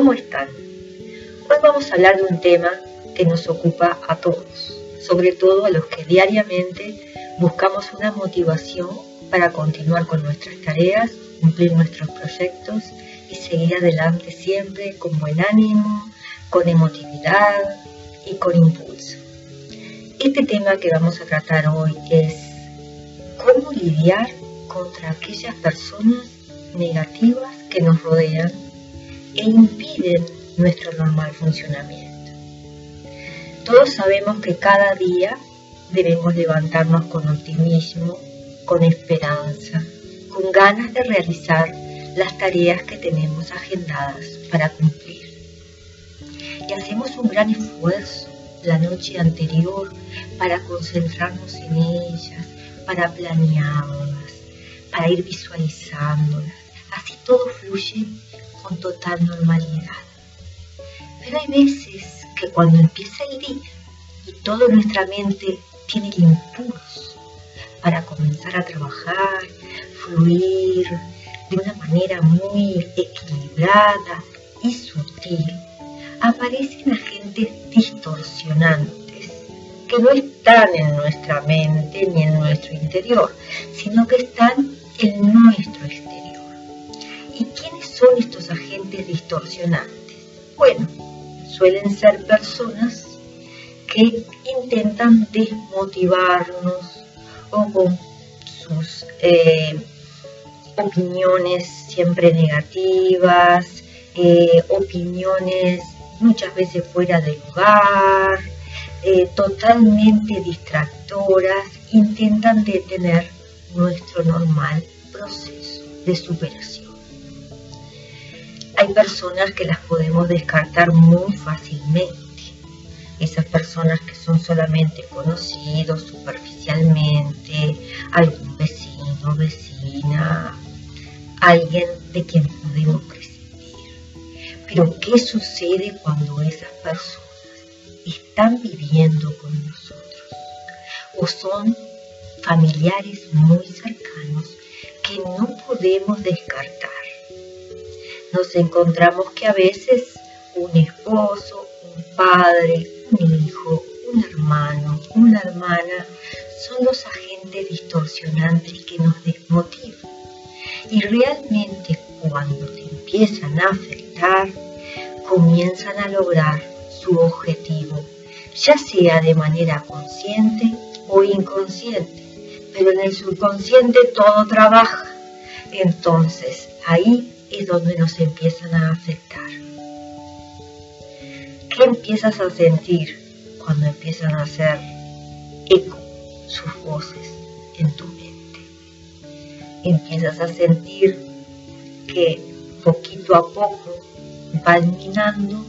¿Cómo están? Hoy vamos a hablar de un tema que nos ocupa a todos, sobre todo a los que diariamente buscamos una motivación para continuar con nuestras tareas, cumplir nuestros proyectos y seguir adelante siempre con buen ánimo, con emotividad y con impulso. Este tema que vamos a tratar hoy es cómo lidiar contra aquellas personas negativas que nos rodean e impiden nuestro normal funcionamiento. Todos sabemos que cada día debemos levantarnos con optimismo, con esperanza, con ganas de realizar las tareas que tenemos agendadas para cumplir. Y hacemos un gran esfuerzo la noche anterior para concentrarnos en ellas, para planearlas, para ir visualizándolas. Así todo fluye con total normalidad. Pero hay veces que cuando empieza el día y toda nuestra mente tiene el impulso para comenzar a trabajar, fluir de una manera muy equilibrada y sutil, aparecen agentes distorsionantes que no están en nuestra mente ni en nuestro interior, sino que están en nuestro exterior. ¿Y quiénes son estos agentes distorsionantes? Bueno, suelen ser personas que intentan desmotivarnos o con sus eh, opiniones siempre negativas, eh, opiniones muchas veces fuera de lugar, eh, totalmente distractoras, intentan detener nuestro normal proceso de superación. Hay personas que las podemos descartar muy fácilmente. Esas personas que son solamente conocidos superficialmente, algún vecino, vecina, alguien de quien podemos pero ¿qué sucede cuando esas personas están viviendo con nosotros? O son familiares muy cercanos que no podemos descartar. Nos encontramos que a veces un esposo, un padre, un hijo, un hermano, una hermana son los agentes distorsionantes que nos desmotivan. Y realmente cuando te empiezan a afectar, comienzan a lograr su objetivo, ya sea de manera consciente o inconsciente, pero en el subconsciente todo trabaja. Entonces ahí es donde nos empiezan a afectar. ¿Qué empiezas a sentir cuando empiezan a hacer eco sus voces en tu mente? Empiezas a sentir que poquito a poco va minando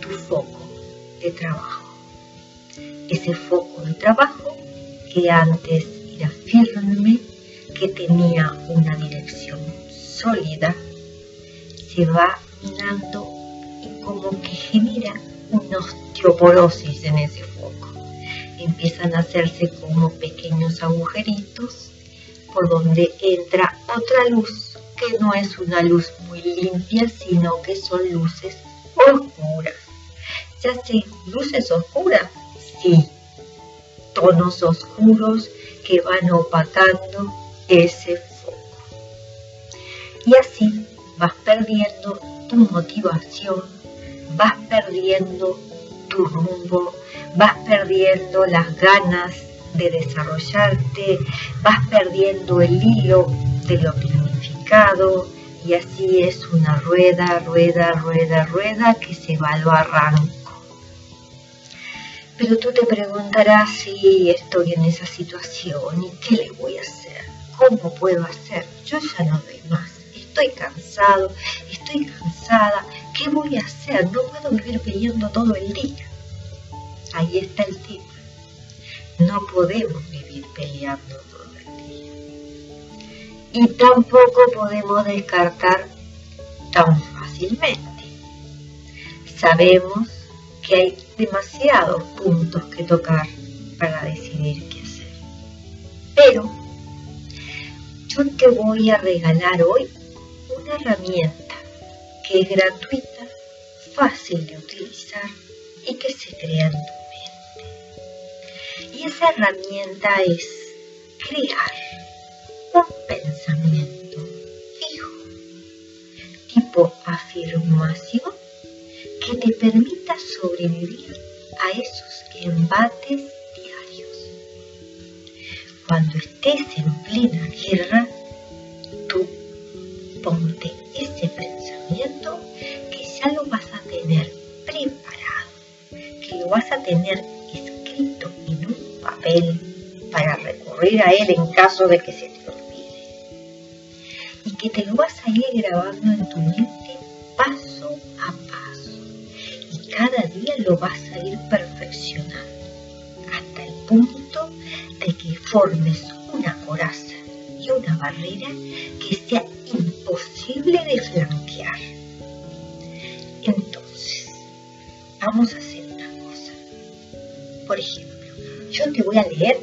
tu foco de trabajo. Ese foco de trabajo que antes era firme, que tenía una dirección sólida, se va minando y como que genera una osteoporosis en ese foco. Empiezan a hacerse como pequeños agujeritos por donde entra otra luz que no es una luz muy limpia, sino que son luces oscuras. ¿Ya sé, luces oscuras? Sí, tonos oscuros que van opacando ese foco. Y así vas perdiendo tu motivación, vas perdiendo tu rumbo, vas perdiendo las ganas de desarrollarte, vas perdiendo el hilo de lo que y así es una rueda, rueda, rueda, rueda que se va al barranco. Pero tú te preguntarás si estoy en esa situación y qué le voy a hacer, cómo puedo hacer. Yo ya no doy más, estoy cansado, estoy cansada, ¿qué voy a hacer? No puedo vivir peleando todo el día. Ahí está el tema. No podemos vivir peleando y tampoco podemos descartar tan fácilmente. Sabemos que hay demasiados puntos que tocar para decidir qué hacer. Pero yo te voy a regalar hoy una herramienta que es gratuita fácil de utilizar y que se crea en tu mente. Y esa herramienta es crear un pensamiento fijo, tipo afirmación, que te permita sobrevivir a esos embates diarios. Cuando estés en plena guerra, tú ponte ese pensamiento que ya lo vas a tener preparado, que lo vas a tener escrito en un papel para recurrir a él en caso de que se te olvide. Y que te lo vas a ir grabando en tu mente paso a paso. Y cada día lo vas a ir perfeccionando hasta el punto de que formes una coraza una barrera que sea imposible de flanquear. Entonces, vamos a hacer una cosa. Por ejemplo, yo te voy a leer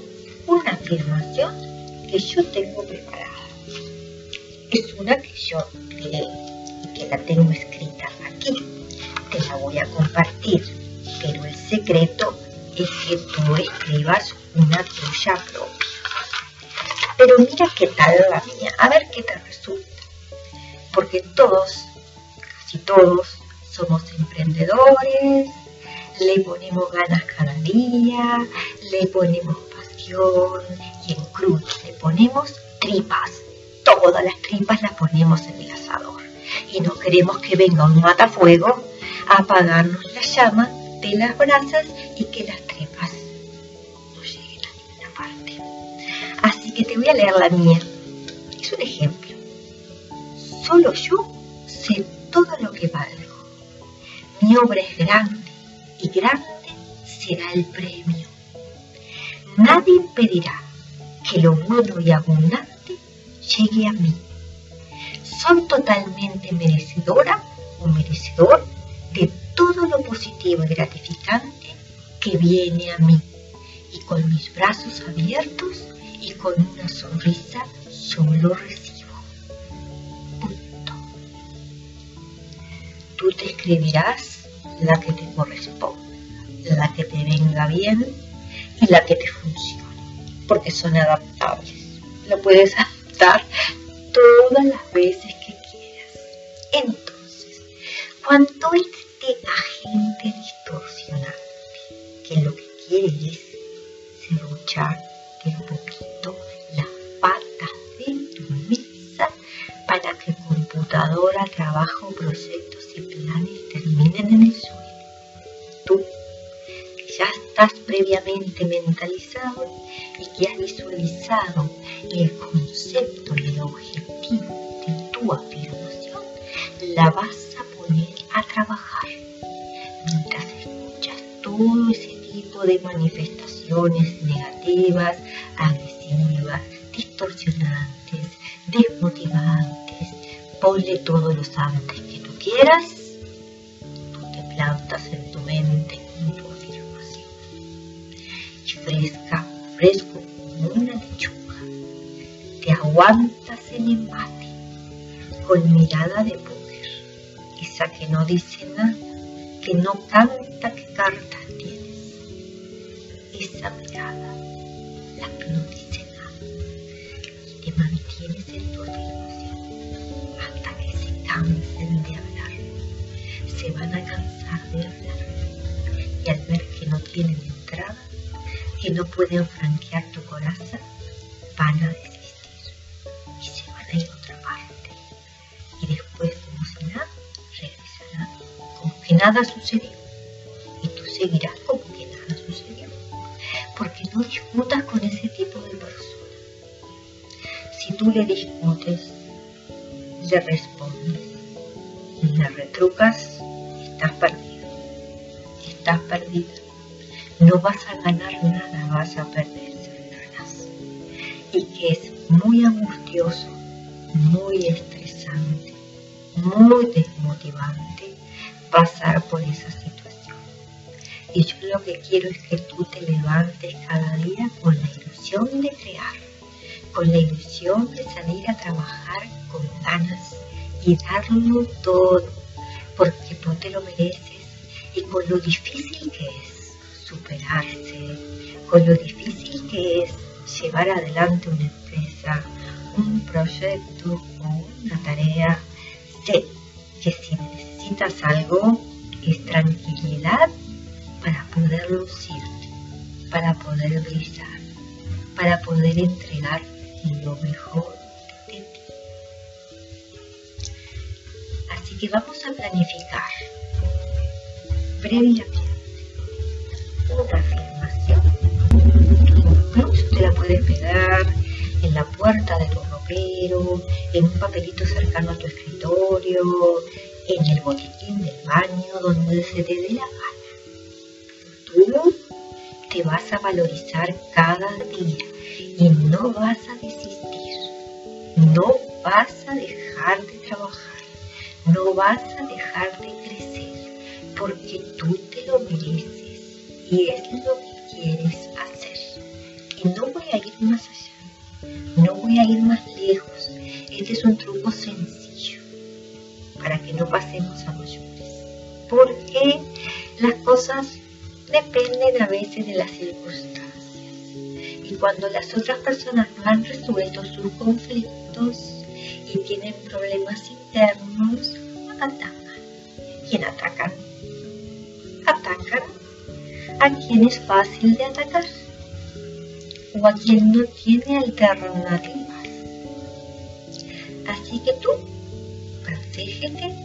una afirmación que yo tengo preparada. Es una que yo y que la tengo escrita aquí. Te la voy a compartir, pero el secreto es que tú escribas una tuya propia. Pero mira qué tal la mía, a ver qué te resulta. Porque todos, casi todos, somos emprendedores, le ponemos ganas cada día, le ponemos y en cruz le ponemos tripas. Todas las tripas las ponemos en el asador. Y no queremos que venga un matafuego a apagarnos la llama de las brasas y que las que te voy a leer la mía. Es un ejemplo. Solo yo sé todo lo que valgo. Mi obra es grande y grande será el premio Nadie impedirá que lo bueno y abundante llegue a mí. Soy totalmente merecedora o merecedor de todo lo positivo y gratificante que viene a mí. Y con mis brazos abiertos y con una sonrisa solo recibo. Punto. Tú te escribirás la que te corresponde, la que te venga bien y la que te funcione, porque son adaptables. Lo puedes adaptar todas las veces que quieras. Entonces, cuando este agente distorsionante, que lo que quiere es de un poquito patas de tu mesa para que computadora, trabajo, proyectos y planes terminen en el suelo. Estás previamente mentalizado y que has visualizado el concepto y el objetivo de tu afirmación, la vas a poner a trabajar. Mientras escuchas todo ese tipo de manifestaciones negativas, distorsionantes, desmotivantes. Ponle todos los antes que tú quieras, tú te plantas en tu mente fresca, fresco como una lechuga. Te aguantas el embate con mirada de poder, esa que no dice nada, que no canta qué cartas tienes. Esa mirada, la que no dice nada, y te mantienes en tu hasta que se cansen de hablar. Se van a cansar de hablar y al ver que no tienen entrada, que no pueden franquear tu coraza van a desistir y se van a ir a otra parte. Y después, como si nada, regresarán como que nada sucedió. Le respondes, le retrucas, estás perdido. Estás perdida no vas a ganar nada, vas a perder ganas. Y que es muy angustioso, muy estresante, muy desmotivante pasar por esa situación. Y yo lo que quiero es que tú te levantes cada día con la ilusión de crear, con la ilusión de salir a trabajar con ganas y darlo todo, porque tú te lo mereces y con lo difícil que es superarse, con lo difícil que es llevar adelante una empresa, un proyecto o una tarea, sé que si necesitas algo es tranquilidad para poder lucirte, para poder brillar, para poder entregar lo mejor de ti. Así que vamos a planificar previamente una afirmación. Incluso te la puedes pegar en la puerta de tu ropero, en un papelito cercano a tu escritorio, en el botiquín del baño, donde se te dé la gana. Tú te vas a valorizar cada día y no vas a desistir, no vas a dejar de trabajar, no vas a dejar de crecer, porque tú te lo mereces y es lo que quieres hacer. Y no voy a ir más allá, no voy a ir más lejos. Este es un truco sencillo para que no pasemos a mayores, porque las cosas dependen a veces de las circunstancias cuando las otras personas no han resuelto sus conflictos y tienen problemas internos, atacan. ¿Quién atacan? Atacan a quien es fácil de atacar o a quien no tiene alternativas. Así que tú, protégete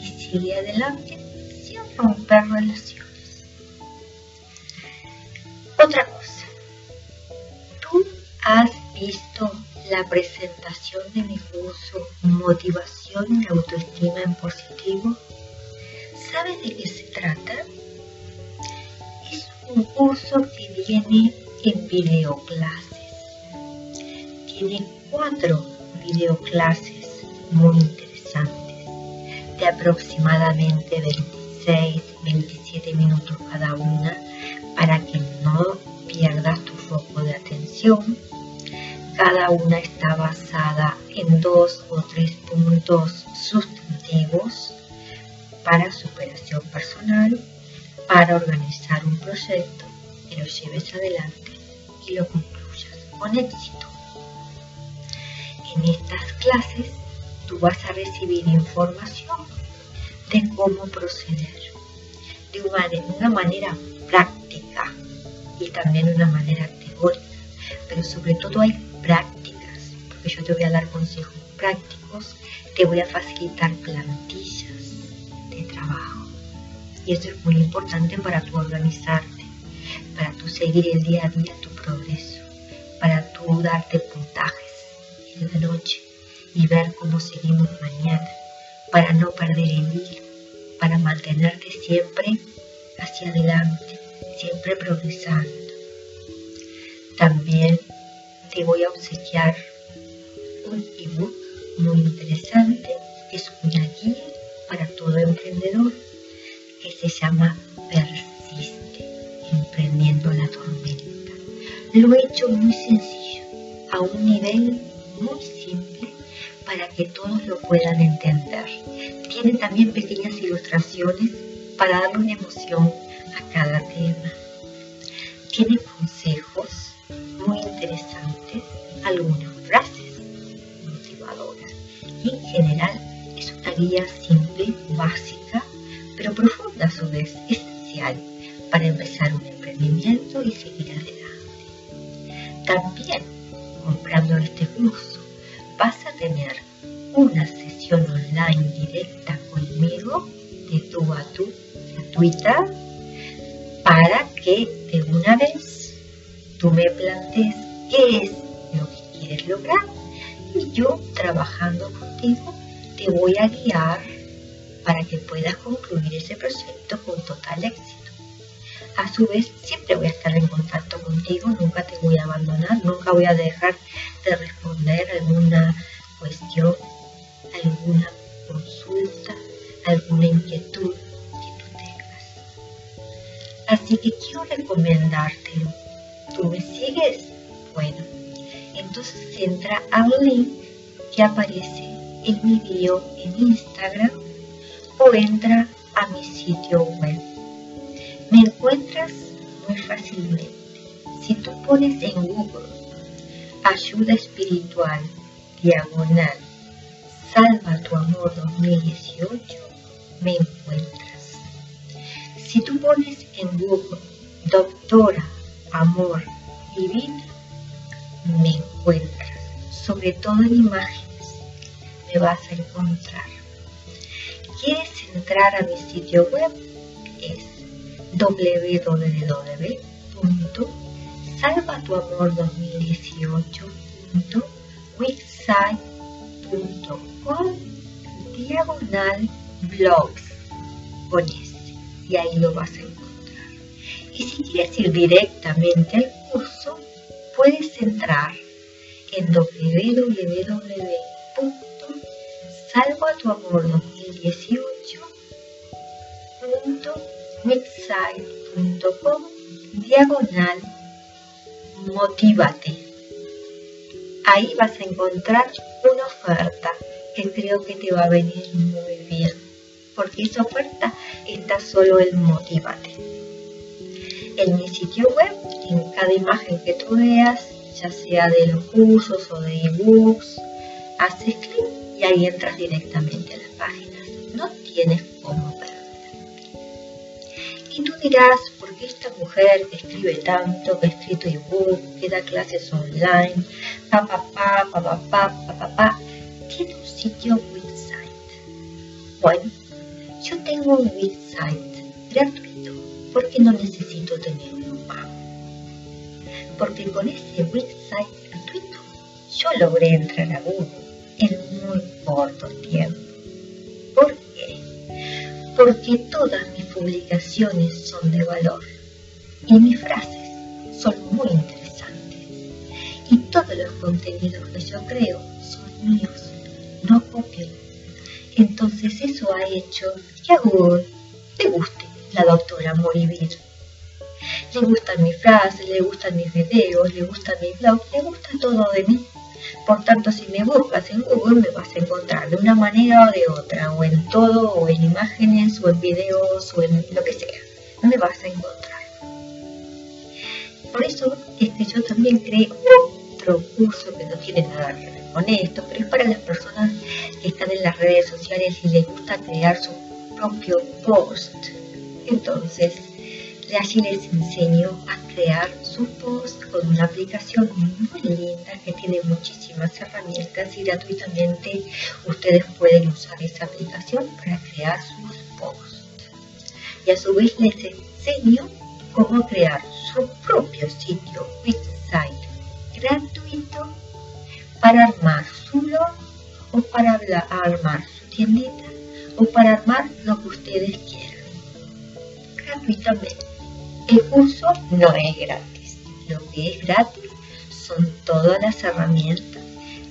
y sigue adelante sin romper relaciones. Otra cosa ¿Has visto la presentación de mi curso Motivación y Autoestima en Positivo? ¿Sabes de qué se trata? Es un curso que viene en videoclases. Tiene cuatro videoclases muy interesantes de aproximadamente 26, 27 minutos cada una para que no pierdas tu foco de atención cada una está basada en dos o tres puntos sustantivos para superación personal, para organizar un proyecto que lo lleves adelante y lo concluyas con éxito. En estas clases tú vas a recibir información de cómo proceder de una manera práctica y también una manera teórica, pero sobre todo hay prácticas, porque yo te voy a dar consejos prácticos, te voy a facilitar plantillas de trabajo. Y eso es muy importante para tu organizarte, para tu seguir el día a día tu progreso, para tu darte puntajes en la noche y ver cómo seguimos mañana, para no perder el hilo, para mantenerte siempre hacia adelante, siempre progresando. También te voy a obsequiar un ebook muy interesante. Es una guía para todo emprendedor que se llama Persiste, emprendiendo la tormenta. Lo he hecho muy sencillo, a un nivel muy simple para que todos lo puedan entender. Tiene también pequeñas ilustraciones para darle una emoción a cada tema. Tiene algunas frases motivadoras en general es una guía simple, básica, pero profunda a su vez, esencial para empezar un emprendimiento y seguir adelante. También, comprando este curso, vas a tener una sesión online directa conmigo de tú a tú, gratuita, para que de una vez tú me plantees qué es lograr y yo trabajando contigo te voy a guiar para que puedas concluir ese proyecto con total éxito. A su vez, siempre voy a estar en contacto contigo, nunca te voy a abandonar, nunca voy a dejar de responder alguna cuestión, alguna consulta, alguna inquietud que tú tengas. Así que quiero recomendártelo ¿Tú me sigues? Bueno, entonces entra al link que aparece en mi bio en Instagram o entra a mi sitio web Me encuentras muy fácilmente. Si tú pones en Google ayuda espiritual, diagonal, salva tu amor 2018, me encuentras. Si tú pones en Google doctora, amor, divina, me encuentras. Sobre todo en imágenes, me vas a encontrar. ¿Quieres entrar a mi sitio web? Es www.salvatuamor2018.wixsite.com diagonal blogs con y ahí lo vas a encontrar. Y si quieres ir directamente al curso, puedes entrar en www.salvatuamor2018.wixsite.com diagonal motivate. Ahí vas a encontrar una oferta que creo que te va a venir muy bien, porque esa oferta está solo en motivate. En mi sitio web, en cada imagen que tú veas, ya sea de los cursos o de ebooks, haces clic y ahí entras directamente a las páginas. No tienes cómo perder. Y tú dirás, ¿por qué esta mujer que escribe tanto, que ha escrito ebook, que da clases online, pa pa pa, pa pa tiene un sitio website? Bueno, yo tengo un website gratuito porque no necesito tener un pago. Porque con ese website gratuito yo logré entrar a Google en muy corto tiempo. ¿Por qué? Porque todas mis publicaciones son de valor y mis frases son muy interesantes. Y todos los contenidos que yo creo son míos, no copio. Entonces eso ha hecho que a Google le guste la doctora Moribir. Le gustan mis frases, le gustan mis videos, le gusta mi blog, le gusta todo de mí. Por tanto, si me buscas en Google me vas a encontrar de una manera o de otra, o en todo, o en imágenes, o en videos, o en lo que sea. Me vas a encontrar. Por eso es que yo también creé otro curso que no tiene nada que ver con esto, pero es para las personas que están en las redes sociales y les gusta crear su propio post. Entonces, allí les enseño a crear su post con una aplicación muy linda que tiene muchísimas herramientas y gratuitamente ustedes pueden usar esa aplicación para crear sus posts. Y a su vez les enseño cómo crear su propio sitio website gratuito para armar su blog o para armar su tiendita o para armar lo que ustedes quieran gratuitamente. El curso no es gratis. Lo que es gratis son todas las herramientas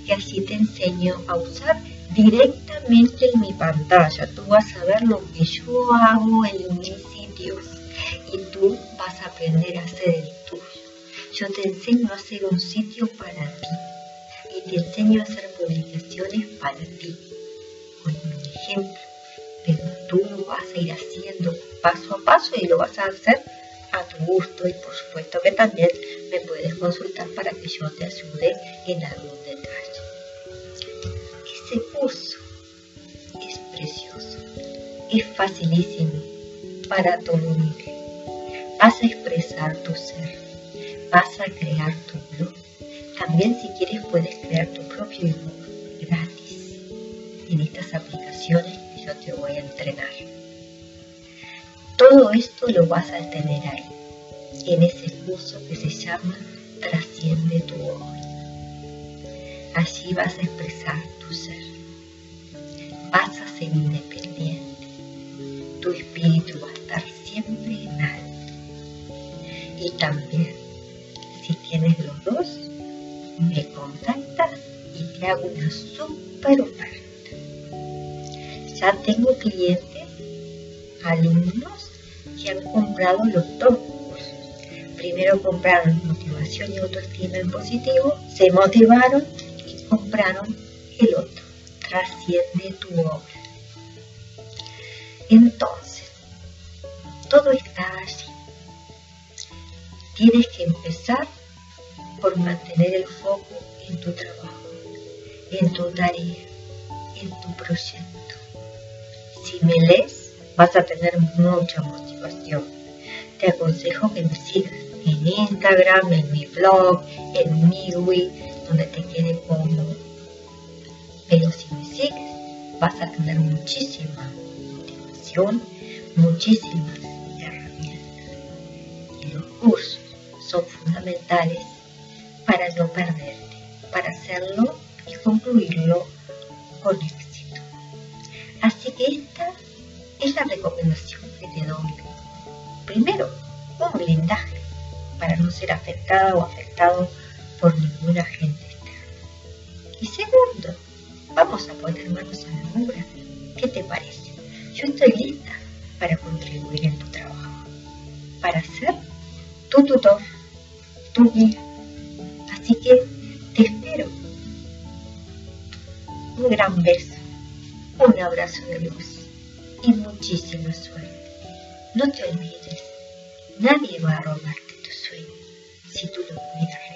que así te enseño a usar directamente en mi pantalla. Tú vas a ver lo que yo hago en mis sitios y tú vas a aprender a hacer el tuyo. Yo te enseño a hacer un sitio para ti y te enseño a hacer publicaciones para ti, con un ejemplo. Pero tú lo vas a ir haciendo paso a paso y lo vas a hacer gusto y por supuesto que también me puedes consultar para que yo te ayude en algún detalle. Ese curso es precioso, es facilísimo para todo nivel vas a expresar tu ser, vas a crear tu blog. También si quieres puedes crear tu propio ebook gratis en estas aplicaciones que yo te voy a entrenar. Todo esto lo vas a tener ahí, en ese curso que se llama Trasciende tu obra. Allí vas a expresar tu ser. Vas a ser independiente. Tu espíritu va a estar siempre en alto y también, si tienes los dos, me contactas y te hago una super oferta. Ya tengo clientes, alumnos que han comprado los dos. Primero compraron motivación y autoestima en positivo, se motivaron y compraron el otro. Trasciende tu obra. Entonces, todo está allí tienes que empezar por mantener el foco en tu trabajo, en tu tarea, en tu proyecto. Si me lees, vas a tener mucha motivación. Te aconsejo que me sigas en Instagram, en mi blog, en Miwi, donde te quede cómodo. Pero si me sigues, vas a tener muchísima motivación, muchísimas herramientas. Y los cursos son fundamentales para no perderte, para hacerlo y concluirlo con éxito. Así que esta es la recomendación que te doy. Primero, un blindaje para no ser afectada o afectado por ningún agente externo. Y segundo, vamos a poner manos a la obra. ¿Qué te parece? Yo estoy lista para contribuir en tu trabajo, para ser tu tutor, tu guía. Así que te espero. Un gran beso, un abrazo de luz y muchísima suerte. No te olvides, nadie va a robarte tu sueño si tú lo cuidas.